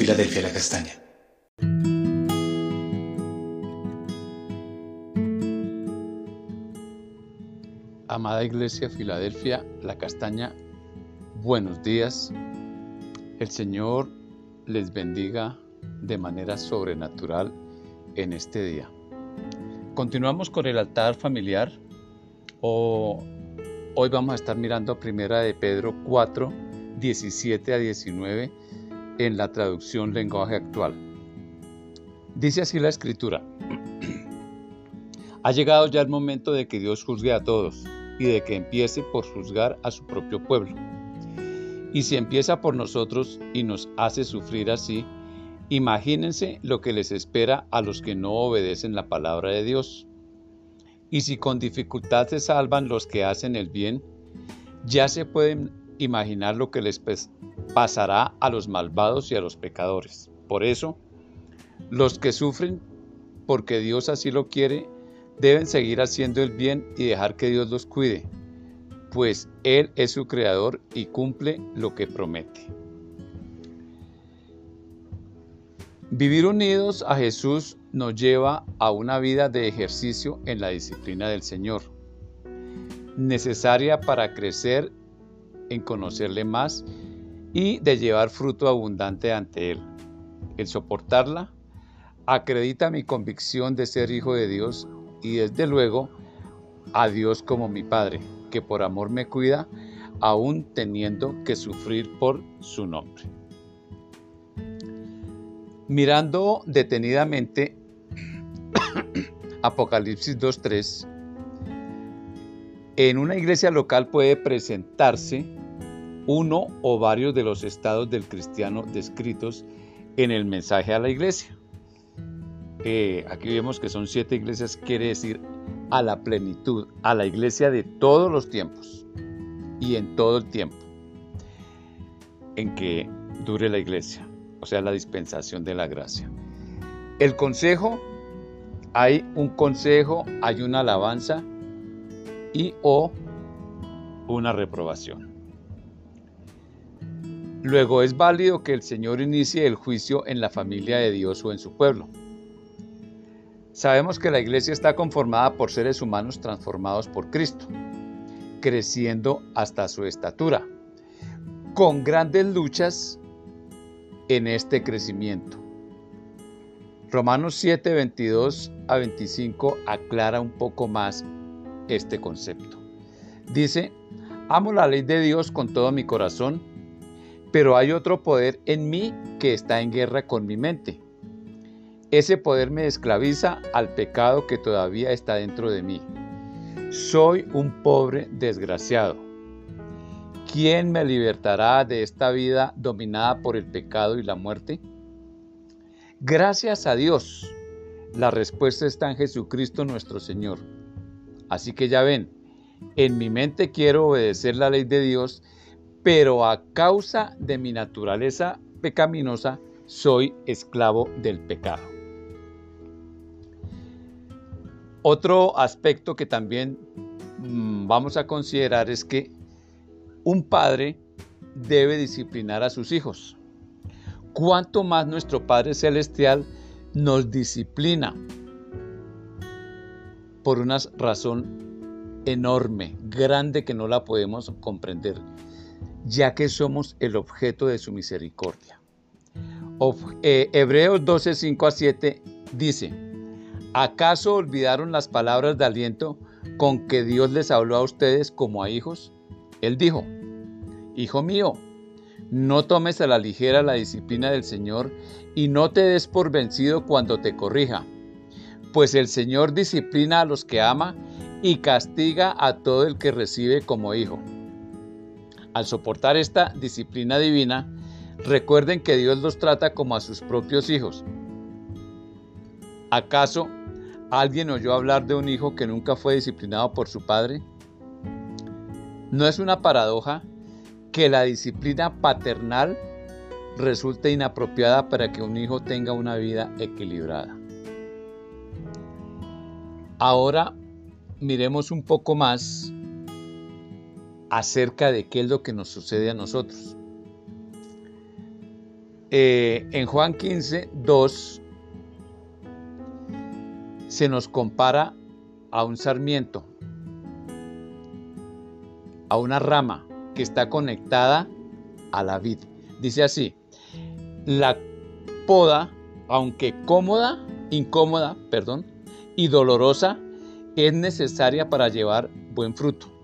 Filadelfia La Castaña. Amada Iglesia Filadelfia La Castaña, buenos días. El Señor les bendiga de manera sobrenatural en este día. Continuamos con el altar familiar. Hoy vamos a estar mirando Primera de Pedro 4, 17 a 19 en la traducción lenguaje actual. Dice así la escritura. ha llegado ya el momento de que Dios juzgue a todos y de que empiece por juzgar a su propio pueblo. Y si empieza por nosotros y nos hace sufrir así, imagínense lo que les espera a los que no obedecen la palabra de Dios. Y si con dificultad se salvan los que hacen el bien, ya se pueden imaginar lo que les pasará a los malvados y a los pecadores. Por eso, los que sufren porque Dios así lo quiere, deben seguir haciendo el bien y dejar que Dios los cuide, pues Él es su creador y cumple lo que promete. Vivir unidos a Jesús nos lleva a una vida de ejercicio en la disciplina del Señor, necesaria para crecer en conocerle más y de llevar fruto abundante ante Él. El soportarla acredita mi convicción de ser hijo de Dios y desde luego a Dios como mi Padre, que por amor me cuida, aún teniendo que sufrir por su nombre. Mirando detenidamente Apocalipsis 2.3, en una iglesia local puede presentarse uno o varios de los estados del cristiano descritos en el mensaje a la iglesia. Eh, aquí vemos que son siete iglesias, quiere decir a la plenitud, a la iglesia de todos los tiempos y en todo el tiempo en que dure la iglesia, o sea, la dispensación de la gracia. El consejo, hay un consejo, hay una alabanza y o una reprobación. Luego es válido que el Señor inicie el juicio en la familia de Dios o en su pueblo. Sabemos que la iglesia está conformada por seres humanos transformados por Cristo, creciendo hasta su estatura, con grandes luchas en este crecimiento. Romanos 7, 22 a 25 aclara un poco más este concepto. Dice, amo la ley de Dios con todo mi corazón, pero hay otro poder en mí que está en guerra con mi mente ese poder me esclaviza al pecado que todavía está dentro de mí. Soy un pobre desgraciado. ¿Quién me libertará de esta vida dominada por el pecado y la muerte? Gracias a Dios, la respuesta está en Jesucristo nuestro Señor. Así que ya ven, en mi mente quiero obedecer la ley de Dios, pero a causa de mi naturaleza pecaminosa, soy esclavo del pecado. Otro aspecto que también mm, vamos a considerar es que un padre debe disciplinar a sus hijos. Cuanto más nuestro Padre Celestial nos disciplina por una razón enorme, grande que no la podemos comprender, ya que somos el objeto de su misericordia. Eh, Hebreos 12, 5 a 7 dice, ¿Acaso olvidaron las palabras de aliento con que Dios les habló a ustedes como a hijos? Él dijo, Hijo mío, no tomes a la ligera la disciplina del Señor y no te des por vencido cuando te corrija, pues el Señor disciplina a los que ama y castiga a todo el que recibe como hijo. Al soportar esta disciplina divina, recuerden que Dios los trata como a sus propios hijos. ¿Acaso ¿Alguien oyó hablar de un hijo que nunca fue disciplinado por su padre? ¿No es una paradoja que la disciplina paternal resulte inapropiada para que un hijo tenga una vida equilibrada? Ahora miremos un poco más acerca de qué es lo que nos sucede a nosotros. eh, en Juan 15, 2 se nos compara a un sarmiento, a una rama que está conectada a la vid. Dice así, la poda, aunque cómoda, incómoda, perdón, y dolorosa, es necesaria para llevar buen fruto.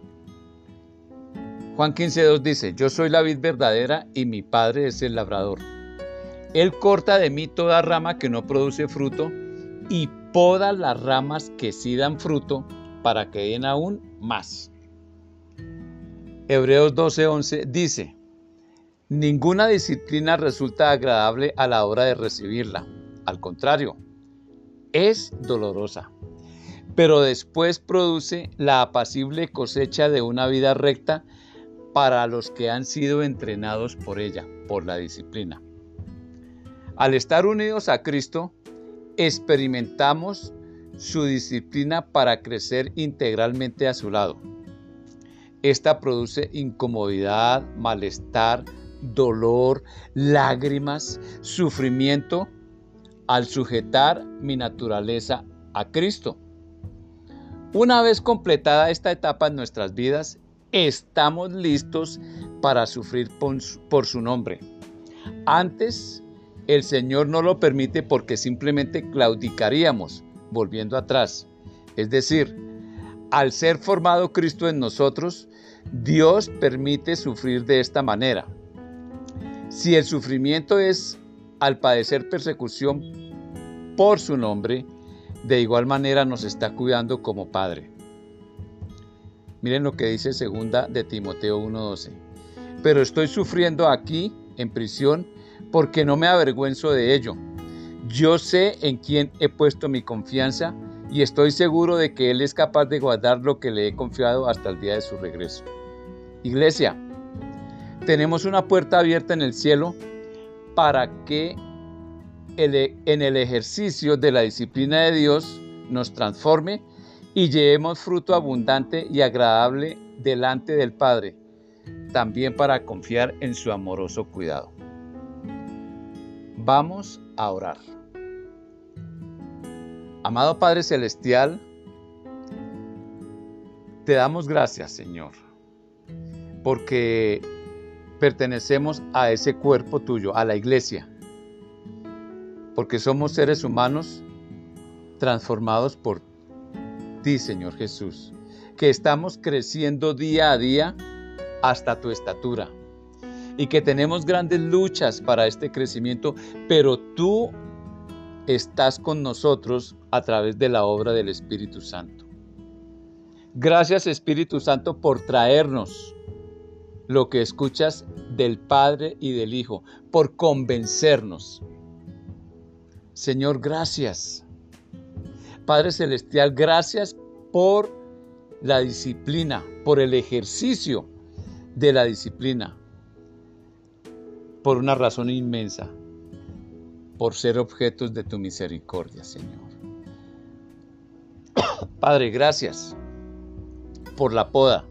Juan 15.2 dice, yo soy la vid verdadera y mi padre es el labrador. Él corta de mí toda rama que no produce fruto y poda las ramas que sí dan fruto para que den aún más. Hebreos 12:11 dice, ninguna disciplina resulta agradable a la hora de recibirla. Al contrario, es dolorosa, pero después produce la apacible cosecha de una vida recta para los que han sido entrenados por ella, por la disciplina. Al estar unidos a Cristo, experimentamos su disciplina para crecer integralmente a su lado. Esta produce incomodidad, malestar, dolor, lágrimas, sufrimiento al sujetar mi naturaleza a Cristo. Una vez completada esta etapa en nuestras vidas, estamos listos para sufrir por su nombre. Antes, el Señor no lo permite porque simplemente claudicaríamos, volviendo atrás. Es decir, al ser formado Cristo en nosotros, Dios permite sufrir de esta manera. Si el sufrimiento es al padecer persecución por su nombre, de igual manera nos está cuidando como Padre. Miren lo que dice segunda de Timoteo 1:12. Pero estoy sufriendo aquí en prisión porque no me avergüenzo de ello. Yo sé en quién he puesto mi confianza y estoy seguro de que Él es capaz de guardar lo que le he confiado hasta el día de su regreso. Iglesia, tenemos una puerta abierta en el cielo para que en el ejercicio de la disciplina de Dios nos transforme y llevemos fruto abundante y agradable delante del Padre, también para confiar en su amoroso cuidado. Vamos a orar. Amado Padre Celestial, te damos gracias, Señor, porque pertenecemos a ese cuerpo tuyo, a la iglesia, porque somos seres humanos transformados por Señor Jesús, que estamos creciendo día a día hasta tu estatura y que tenemos grandes luchas para este crecimiento, pero tú estás con nosotros a través de la obra del Espíritu Santo. Gracias Espíritu Santo por traernos lo que escuchas del Padre y del Hijo, por convencernos. Señor, gracias. Padre Celestial, gracias por la disciplina, por el ejercicio de la disciplina por una razón inmensa, por ser objetos de tu misericordia, Señor. Padre, gracias por la poda,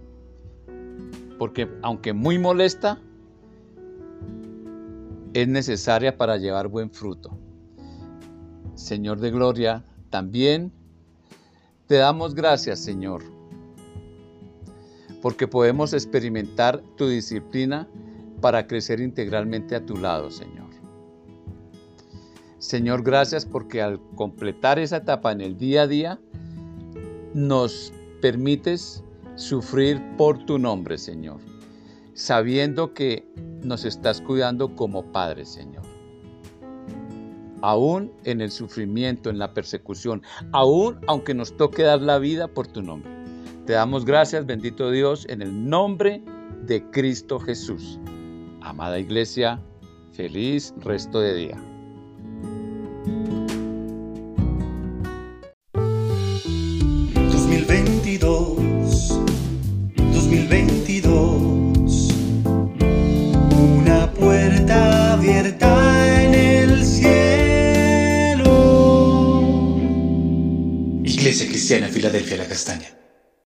porque aunque muy molesta, es necesaria para llevar buen fruto. Señor de gloria, también te damos gracias, Señor, porque podemos experimentar tu disciplina para crecer integralmente a tu lado, Señor. Señor, gracias porque al completar esa etapa en el día a día, nos permites sufrir por tu nombre, Señor, sabiendo que nos estás cuidando como Padre, Señor. Aún en el sufrimiento, en la persecución, aún aunque nos toque dar la vida por tu nombre. Te damos gracias, bendito Dios, en el nombre de Cristo Jesús. Amada iglesia, feliz resto de día. Cielo...